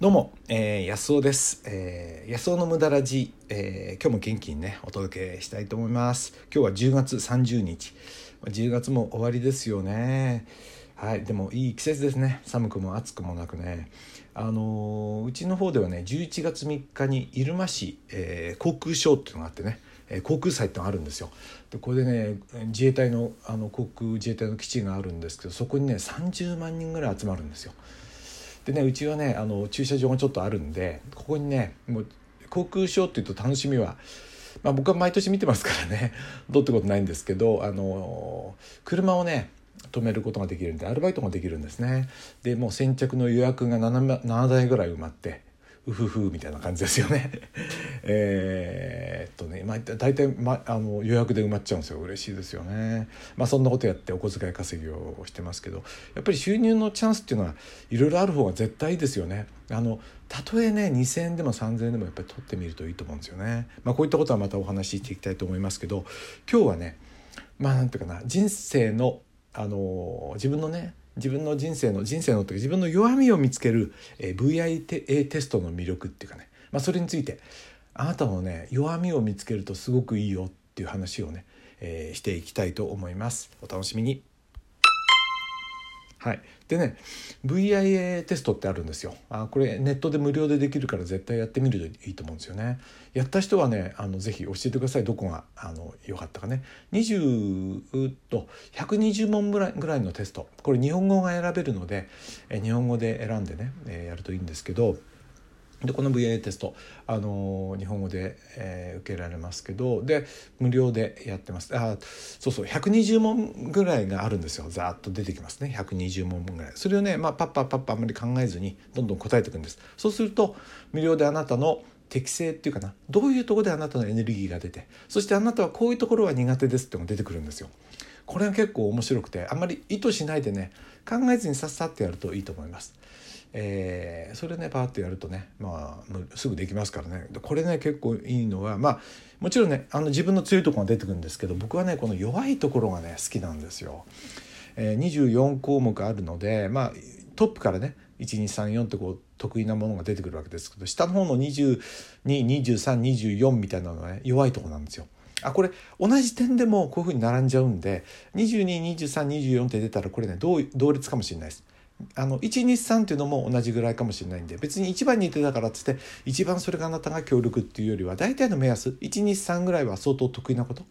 どうも、えー、安尾です。えー、安尾の無駄ラジ、えー、今日も元気にね、お届けしたいと思います。今日は10月30日。10月も終わりですよね。はい、でもいい季節ですね。寒くも暑くもなくね。あのーうちの方ではね、11月3日に入間市、えー航空ショーっていうのがあってね、航空祭ってのがあるんですよ。でこれでね自衛隊のあの航空自衛隊の基地があるんですけどそこにね30万人ぐらい集まるんですよ。でねうちはねあの駐車場がちょっとあるんでここにねもう航空ショーっていうと楽しみは、まあ、僕は毎年見てますからね どうってことないんですけどあの車をね止めることができるんでアルバイトもできるんですね。でもう先着の予約が 7, 7台ぐらい埋まってうふふみたいな感じですよね。えっとね、まあ、大体、ま、あの予約で埋まっちゃうんですよ。嬉しいですよね。まあそんなことやってお小遣い稼ぎをしてますけどやっぱり収入のチャンスっていうのはいろいろある方が絶対いいですよね。あのたとえね2,000円でも3,000円でもやっぱり取ってみるといいと思うんですよね。まあこういったことはまたお話ししていきたいと思いますけど今日はねまあなんていうかな人生のあの自分のね自分の人生の人生のというか自分の弱みを見つける、えー VIA テストの魅力っていうかね、まあ、それについてあなたもね弱みを見つけるとすごくいいよっていう話をね、えーしていきたいと思います。お楽しみに。はい、でね VIA テストってあるんですよ。あこれネットで無料でできるから絶対やってみるといいと思うんですよね。やった人はねあのぜひ教えてください。どこがあの良かったかね。20と120問ぐらいぐらいのテスト。これ日本語が選べるのでえ日本語で選んでね、えやるといいんですけどでこの VA テスト、あの日本語で、えー受けられますけどで無料でやってます。あそうそう120問ぐらいがあるんですよ。ざっと出てきますね。120問ぐらい。それをね、まあ、パッパパッパあんまり考えずにどんどん答えていくんです。そうすると無料であなたの適性っていうかな。どういうとこであなたのエネルギーが出てそしてあなたはこういうところは苦手ですっていうのが出てくるんですよ。これが結構面白くてあんまり意図しないでね考えずにさっさってやるといいと思います。えーそれねパーッとやるとね、まあ、すぐできますからねこれね結構いいのはまあもちろんねあの自分の強いとこが出てくるんですけど僕はねこの弱いところがね好きなんですよ。えー24項目あるのでまあトップからね1234ってこう得意なものが出てくるわけですけど下の方の222324みたいなのはね弱いとこなんですよ。あこれ同じ点でもこういうふうに並んじゃうんで222324って出たらこれね同同列かもしれないです。あの123っていうのも同じぐらいかもしれないんで別に1番にいてだからっつって一番それがあなたが協力っていうよりは大体の目安123ぐらいは相当得意なこと。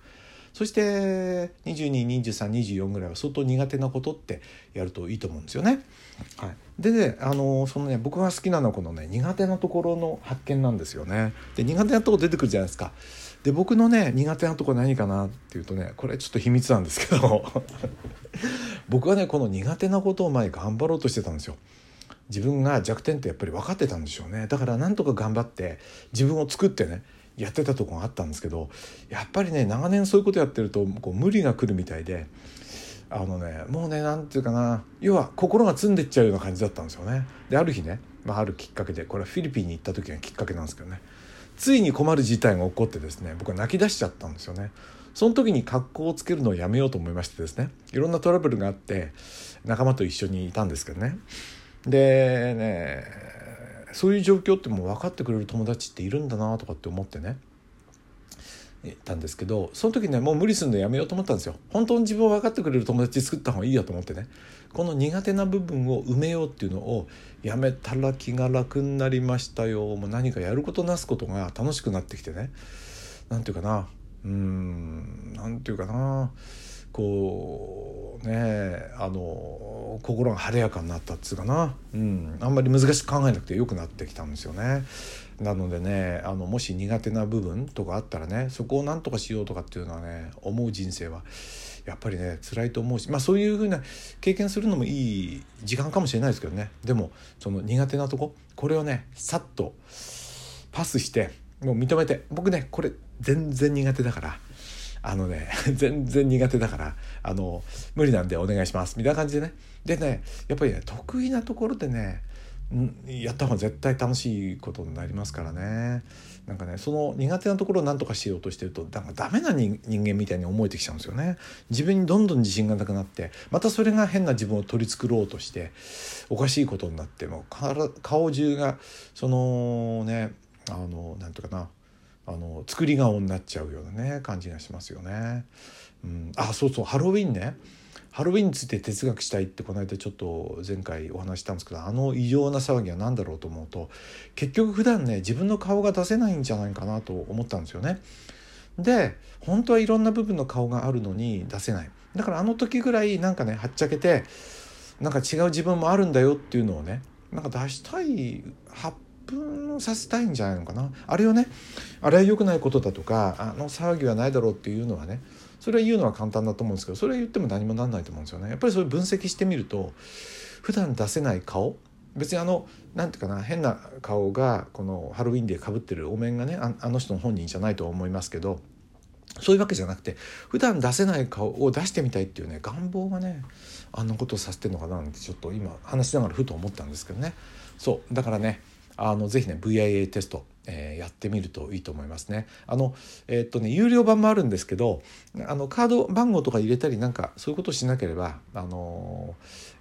そして222324ぐらいは相当苦手なことってやるといいと思うんですよね。はい、でねあのそのね僕が好きなのはこのね苦手なところの発見なんですよね。で苦手なところ出てくるじゃないですか。で僕のね苦手なところ何かなっていうとねこれちょっと秘密なんですけど 僕はねこの苦手なことを前頑張ろうとしてたんですよ。自分が弱点ってやっぱり分かってたんでしょうねだからなんとか頑張って自分を作ってねやってたとこがあったんですけどやっぱりね長年そういうことやってるとこう無理が来るみたいであのねもうねなんていうかな要は心が詰んでっちゃうような感じだったんですよね。である日ね、まあ、あるきっかけでこれはフィリピンに行った時がきっかけなんですけどねついに困る事態が起こってですね僕は泣き出しちゃったんですよね。その時に格好をつけるのをやめようと思いましてですねいろんなトラブルがあって仲間と一緒にいたんですけどねでねそういう状況ってもう分かってくれる友達っているんだなとかって思ってね。いたんですけどその時ねもう無理するのやめようと思ったんですよ。本当に自分を分かってくれる友達作った方がいいやと思ってね。この苦手な部分を埋めようっていうのをやめたら気が楽になりましたよ。もう何かやることなすことが楽しくなってきてね。なんていうかな。うーんなんていうかな。こうねあの心が晴れやかになったっつうかな、うん、あんまり難しく考えなくてよくなってきたんですよね。なのでねあのもし苦手な部分とかあったらねそこを何とかしようとかっていうのはね思う人生はやっぱりね辛いと思うしまあそういうふうな経験するのもいい時間かもしれないですけどね。でもその苦手なとここれをねさっとパスしてもう認めて僕ねこれ全然苦手だからあのね 全然苦手だからあの無理なんでお願いします。みたいな感じでね。でねやっぱりね得意なところでねやった方が絶対楽しいことになりますからね。なんかねその苦手なところを何とかしようとしてるとなんかダメな人間みたいに思えてきちゃうんですよね。自分にどんどん自信がなくなってまたそれが変な自分を取り繕ろうとしておかしいことになってもう顔中がそのねあのなんていうかな。あの作り顔になっちゃうようなね感じがしますよね。うん、あそうそうハロウィンねハロウィンについて哲学したいってこの間ちょっと前回お話したんですけどあの異常な騒ぎは何だろうと思うと結局普段ね自分の顔が出せないんじゃないかなと思ったんですよね。で本当はいろんな部分の顔があるのに出せないだからあの時ぐらいなんかねはっちゃけてなんか違う自分もあるんだよっていうのをねなんか出したい発分させたいんじゃないのかな？あれをね？あれは良くないことだとかあの騒ぎはないだろうっていうのはねそれは言うのは簡単だと思うんですけどそれは言っても何もなんないと思うんですよね。やっぱりそれ分析してみると普段出せない顔？別にあの何て言うかな変な顔がこのハロウィンでかぶってるお面がねあの人の本人じゃないと思いますけどそういうわけじゃなくて普段出せない顔を出してみたいっていうね願望がねあんなことをさせてるのかなってちょっと今話しながらふと思ったんですけどね。そうだからねあのぜひね VIA テスト、えー、やってみるといいと思いますね。あのえー、っとね有料版もあるんですけどあのカード番号とか入れたりなんかそういうことしなければあの、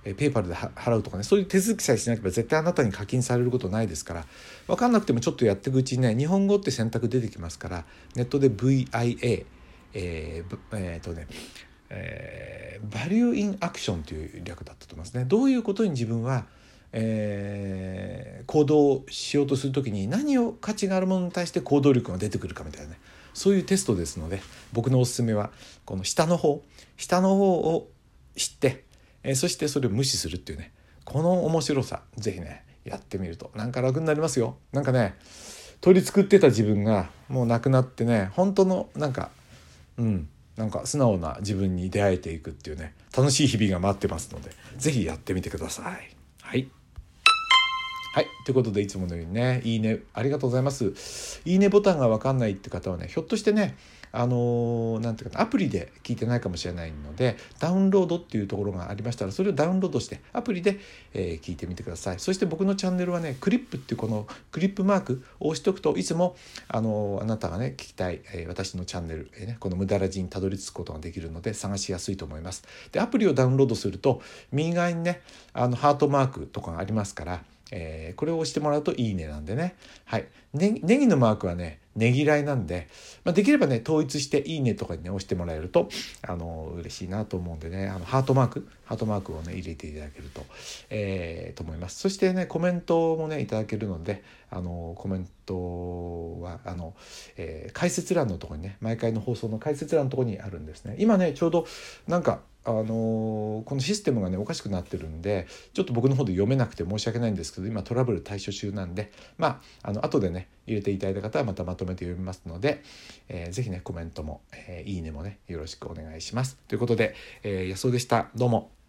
えー、ペーパルで払うとかねそういう手続きさえしなければ絶対あなたに課金されることないですから分かんなくてもちょっとやっていくうちにね日本語って選択出てきますからネットで VIA えー、えー、っとねえー、バリューインアクションという略だったと思いますね。どういうことに自分はえー、行動しようとする時に何を価値があるものに対して行動力が出てくるかみたいなね。そういうテストですので僕のおすすめはこの下の方。下の方を知って、えー、そしてそれを無視するっていうね。この面白さ是非ねやってみるとなんか楽になりますよ。なんかね取り繕ってた自分がもうなくなってね本当のなんかうんなんか素直な自分に出会えていくっていうね楽しい日々が待ってますので是非やってみてください。はい。はい。ということで、いつものようにね、いいね、ありがとうございます。いいねボタンがわかんないって方はね、ひょっとしてね、あのー、ていうかな、アプリで聞いてないかもしれないので、ダウンロードっていうところがありましたら、それをダウンロードして、アプリで、えー、聞いてみてください。そして僕のチャンネルはね、クリップっていうこのクリップマークを押しておくといつも、あのー、あなたがね、聞きたい、えー、私のチャンネル、え、ね、この無駄ラジにたどり着くことができるので、探しやすいと思います。で、アプリをダウンロードすると、右側にね、あの、ハートマークとかがありますから、えー、これを押してもらうといいねなんでね。はい。ね、ネギのマークはね、ねぎらいなんで、まあ、できればね、統一していいねとかにね、押してもらえると、あの、嬉しいなと思うんでね、あの、ハートマーク、ハートマークをね、入れていただけると、えー、と思います。そしてね、コメントもね、いただけるので、あの、コメントは、あの、えー、解説欄のとこにね、毎回の放送の解説欄のとこにあるんですね。今ね、ちょうど、なんか、あのこのシステムがねおかしくなってるんでちょっと僕の方で読めなくて申し訳ないんですけど今トラブル対処中なんでまああの後でね入れていただいた方はまたまとめて読みますので、えー、ぜひねコメントも、えー、いいねもねよろしくお願いしますということで、えー、安尾でしたどうも。